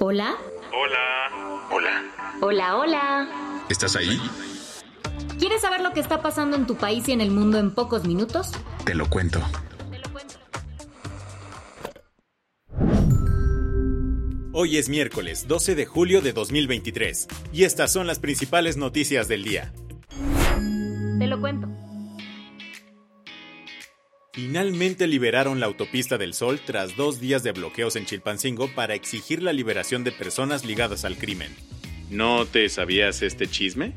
Hola. Hola. Hola. Hola, hola. ¿Estás ahí? ¿Quieres saber lo que está pasando en tu país y en el mundo en pocos minutos? Te lo cuento. Hoy es miércoles 12 de julio de 2023 y estas son las principales noticias del día. Finalmente liberaron la autopista del Sol tras dos días de bloqueos en Chilpancingo para exigir la liberación de personas ligadas al crimen. ¿No te sabías este chisme?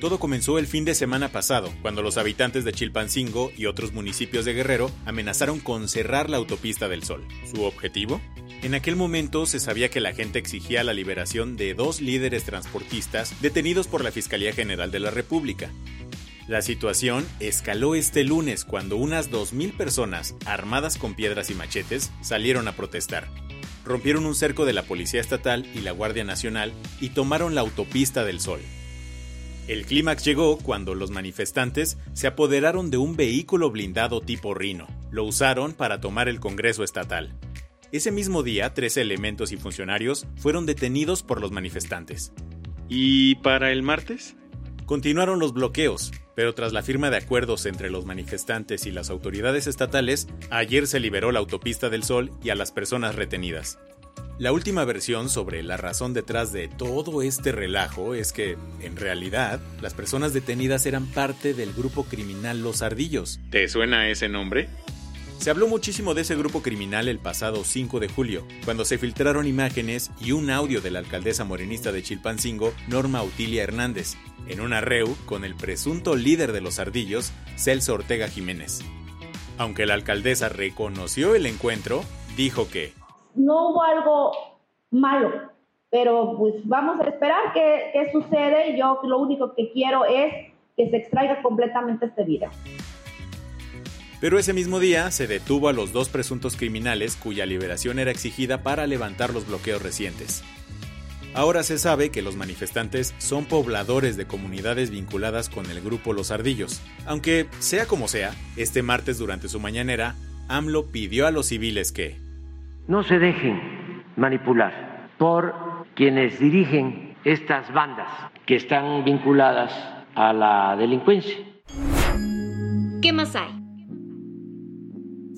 Todo comenzó el fin de semana pasado, cuando los habitantes de Chilpancingo y otros municipios de Guerrero amenazaron con cerrar la autopista del Sol. ¿Su objetivo? En aquel momento se sabía que la gente exigía la liberación de dos líderes transportistas detenidos por la Fiscalía General de la República. La situación escaló este lunes cuando unas 2.000 personas, armadas con piedras y machetes, salieron a protestar. Rompieron un cerco de la Policía Estatal y la Guardia Nacional y tomaron la autopista del Sol. El clímax llegó cuando los manifestantes se apoderaron de un vehículo blindado tipo Rino. Lo usaron para tomar el Congreso Estatal. Ese mismo día, 13 elementos y funcionarios fueron detenidos por los manifestantes. ¿Y para el martes? Continuaron los bloqueos, pero tras la firma de acuerdos entre los manifestantes y las autoridades estatales, ayer se liberó la autopista del Sol y a las personas retenidas. La última versión sobre la razón detrás de todo este relajo es que, en realidad, las personas detenidas eran parte del grupo criminal Los Ardillos. ¿Te suena ese nombre? Se habló muchísimo de ese grupo criminal el pasado 5 de julio, cuando se filtraron imágenes y un audio de la alcaldesa morenista de Chilpancingo, Norma Utilia Hernández, en una reu con el presunto líder de los ardillos, Celso Ortega Jiménez. Aunque la alcaldesa reconoció el encuentro, dijo que no hubo algo malo, pero pues vamos a esperar qué, qué sucede. Yo lo único que quiero es que se extraiga completamente este video. Pero ese mismo día se detuvo a los dos presuntos criminales cuya liberación era exigida para levantar los bloqueos recientes. Ahora se sabe que los manifestantes son pobladores de comunidades vinculadas con el grupo Los Ardillos. Aunque, sea como sea, este martes durante su mañanera, AMLO pidió a los civiles que no se dejen manipular por quienes dirigen estas bandas que están vinculadas a la delincuencia. ¿Qué más hay?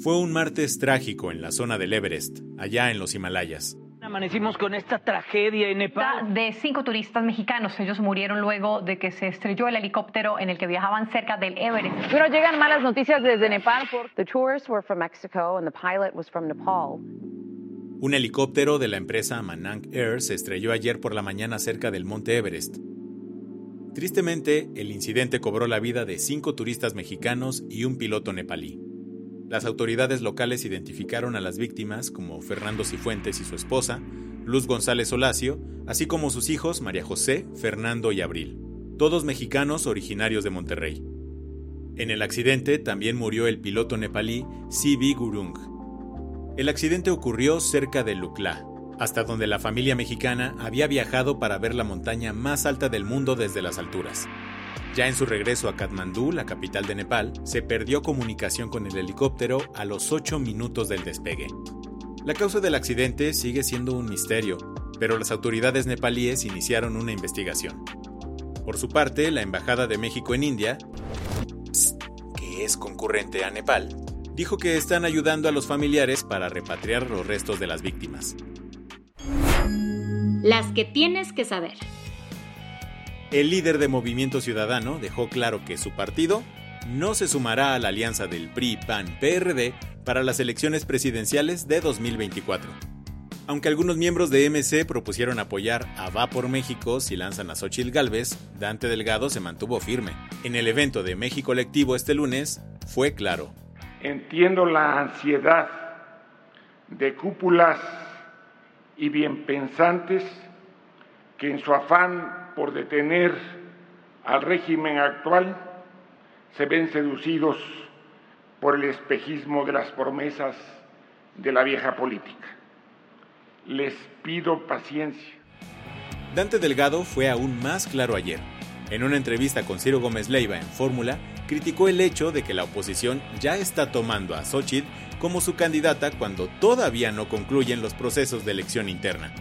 Fue un martes trágico en la zona del Everest, allá en los Himalayas. Amanecimos con esta tragedia en Nepal. De cinco turistas mexicanos. Ellos murieron luego de que se estrelló el helicóptero en el que viajaban cerca del Everest. Pero llegan malas noticias desde Nepal. The tourists were from Mexico and the pilot was from Nepal. Un helicóptero de la empresa Manang Air se estrelló ayer por la mañana cerca del monte Everest. Tristemente, el incidente cobró la vida de cinco turistas mexicanos y un piloto nepalí. Las autoridades locales identificaron a las víctimas como Fernando Cifuentes y su esposa, Luz González Olacio, así como sus hijos María José, Fernando y Abril, todos mexicanos originarios de Monterrey. En el accidente también murió el piloto nepalí Sibi Gurung. El accidente ocurrió cerca de Lukla, hasta donde la familia mexicana había viajado para ver la montaña más alta del mundo desde las alturas. Ya en su regreso a Katmandú, la capital de Nepal, se perdió comunicación con el helicóptero a los 8 minutos del despegue. La causa del accidente sigue siendo un misterio, pero las autoridades nepalíes iniciaron una investigación. Por su parte, la Embajada de México en India, que es concurrente a Nepal, dijo que están ayudando a los familiares para repatriar los restos de las víctimas. Las que tienes que saber. El líder de Movimiento Ciudadano dejó claro que su partido no se sumará a la alianza del PRI-PAN-PRD para las elecciones presidenciales de 2024. Aunque algunos miembros de MC propusieron apoyar a Va por México si lanzan a Xochitl Galvez, Dante Delgado se mantuvo firme. En el evento de México Colectivo este lunes, fue claro. Entiendo la ansiedad de cúpulas y bienpensantes que en su afán por detener al régimen actual se ven seducidos por el espejismo de las promesas de la vieja política. Les pido paciencia. Dante Delgado fue aún más claro ayer. En una entrevista con Ciro Gómez Leiva en Fórmula, criticó el hecho de que la oposición ya está tomando a Xochitl como su candidata cuando todavía no concluyen los procesos de elección interna.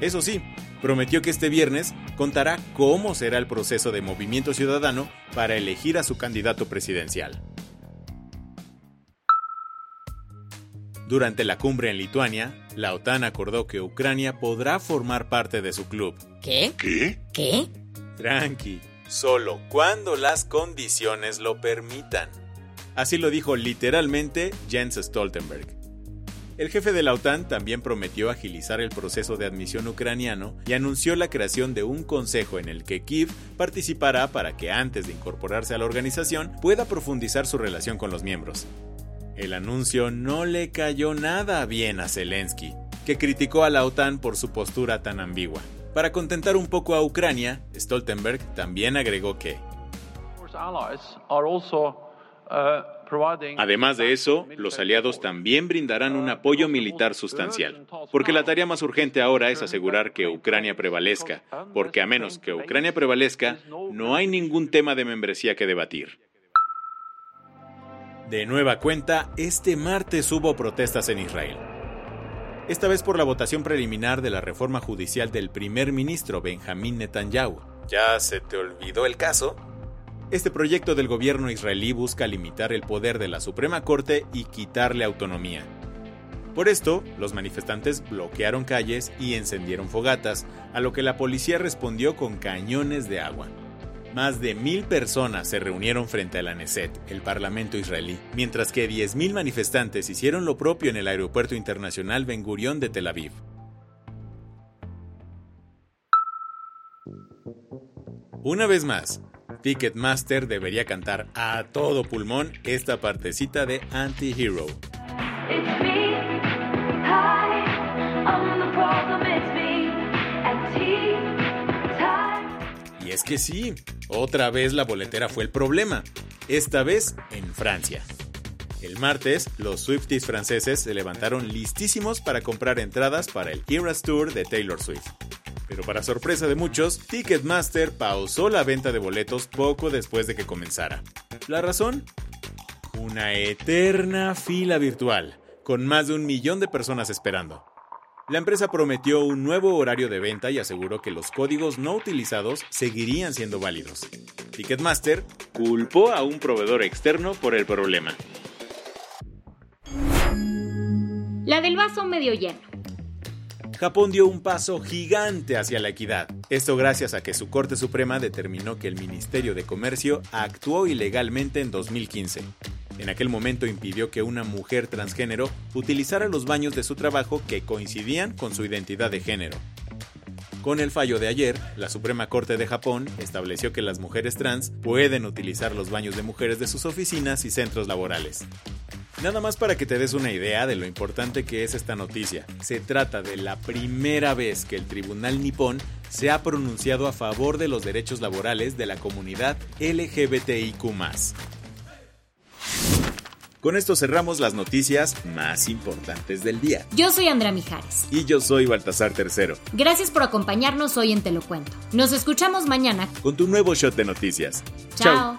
Eso sí, prometió que este viernes contará cómo será el proceso de movimiento ciudadano para elegir a su candidato presidencial. Durante la cumbre en Lituania, la OTAN acordó que Ucrania podrá formar parte de su club. ¿Qué? ¿Qué? ¿Qué? Tranqui, solo cuando las condiciones lo permitan. Así lo dijo literalmente Jens Stoltenberg. El jefe de la OTAN también prometió agilizar el proceso de admisión ucraniano y anunció la creación de un consejo en el que Kiev participará para que antes de incorporarse a la organización pueda profundizar su relación con los miembros. El anuncio no le cayó nada bien a Zelensky, que criticó a la OTAN por su postura tan ambigua. Para contentar un poco a Ucrania, Stoltenberg también agregó que Además de eso, los aliados también brindarán un apoyo militar sustancial, porque la tarea más urgente ahora es asegurar que Ucrania prevalezca, porque a menos que Ucrania prevalezca, no hay ningún tema de membresía que debatir. De nueva cuenta, este martes hubo protestas en Israel. Esta vez por la votación preliminar de la reforma judicial del primer ministro Benjamín Netanyahu. ¿Ya se te olvidó el caso? Este proyecto del gobierno israelí busca limitar el poder de la Suprema Corte y quitarle autonomía. Por esto, los manifestantes bloquearon calles y encendieron fogatas, a lo que la policía respondió con cañones de agua. Más de mil personas se reunieron frente a la Neset, el parlamento israelí, mientras que 10.000 manifestantes hicieron lo propio en el aeropuerto internacional Ben Gurion de Tel Aviv. Una vez más, Ticketmaster debería cantar a todo pulmón esta partecita de Anti-Hero. Y es que sí, otra vez la boletera fue el problema, esta vez en Francia. El martes, los Swifties franceses se levantaron listísimos para comprar entradas para el Eras Tour de Taylor Swift. Pero para sorpresa de muchos, Ticketmaster pausó la venta de boletos poco después de que comenzara. ¿La razón? Una eterna fila virtual, con más de un millón de personas esperando. La empresa prometió un nuevo horario de venta y aseguró que los códigos no utilizados seguirían siendo válidos. Ticketmaster culpó a un proveedor externo por el problema. La del vaso medio lleno. Japón dio un paso gigante hacia la equidad. Esto gracias a que su Corte Suprema determinó que el Ministerio de Comercio actuó ilegalmente en 2015. En aquel momento impidió que una mujer transgénero utilizara los baños de su trabajo que coincidían con su identidad de género. Con el fallo de ayer, la Suprema Corte de Japón estableció que las mujeres trans pueden utilizar los baños de mujeres de sus oficinas y centros laborales. Nada más para que te des una idea de lo importante que es esta noticia. Se trata de la primera vez que el Tribunal Nipón se ha pronunciado a favor de los derechos laborales de la comunidad LGBTIQ. Con esto cerramos las noticias más importantes del día. Yo soy Andrea Mijares. Y yo soy Baltasar Tercero. Gracias por acompañarnos hoy en Te lo Cuento. Nos escuchamos mañana con tu nuevo shot de noticias. Chao.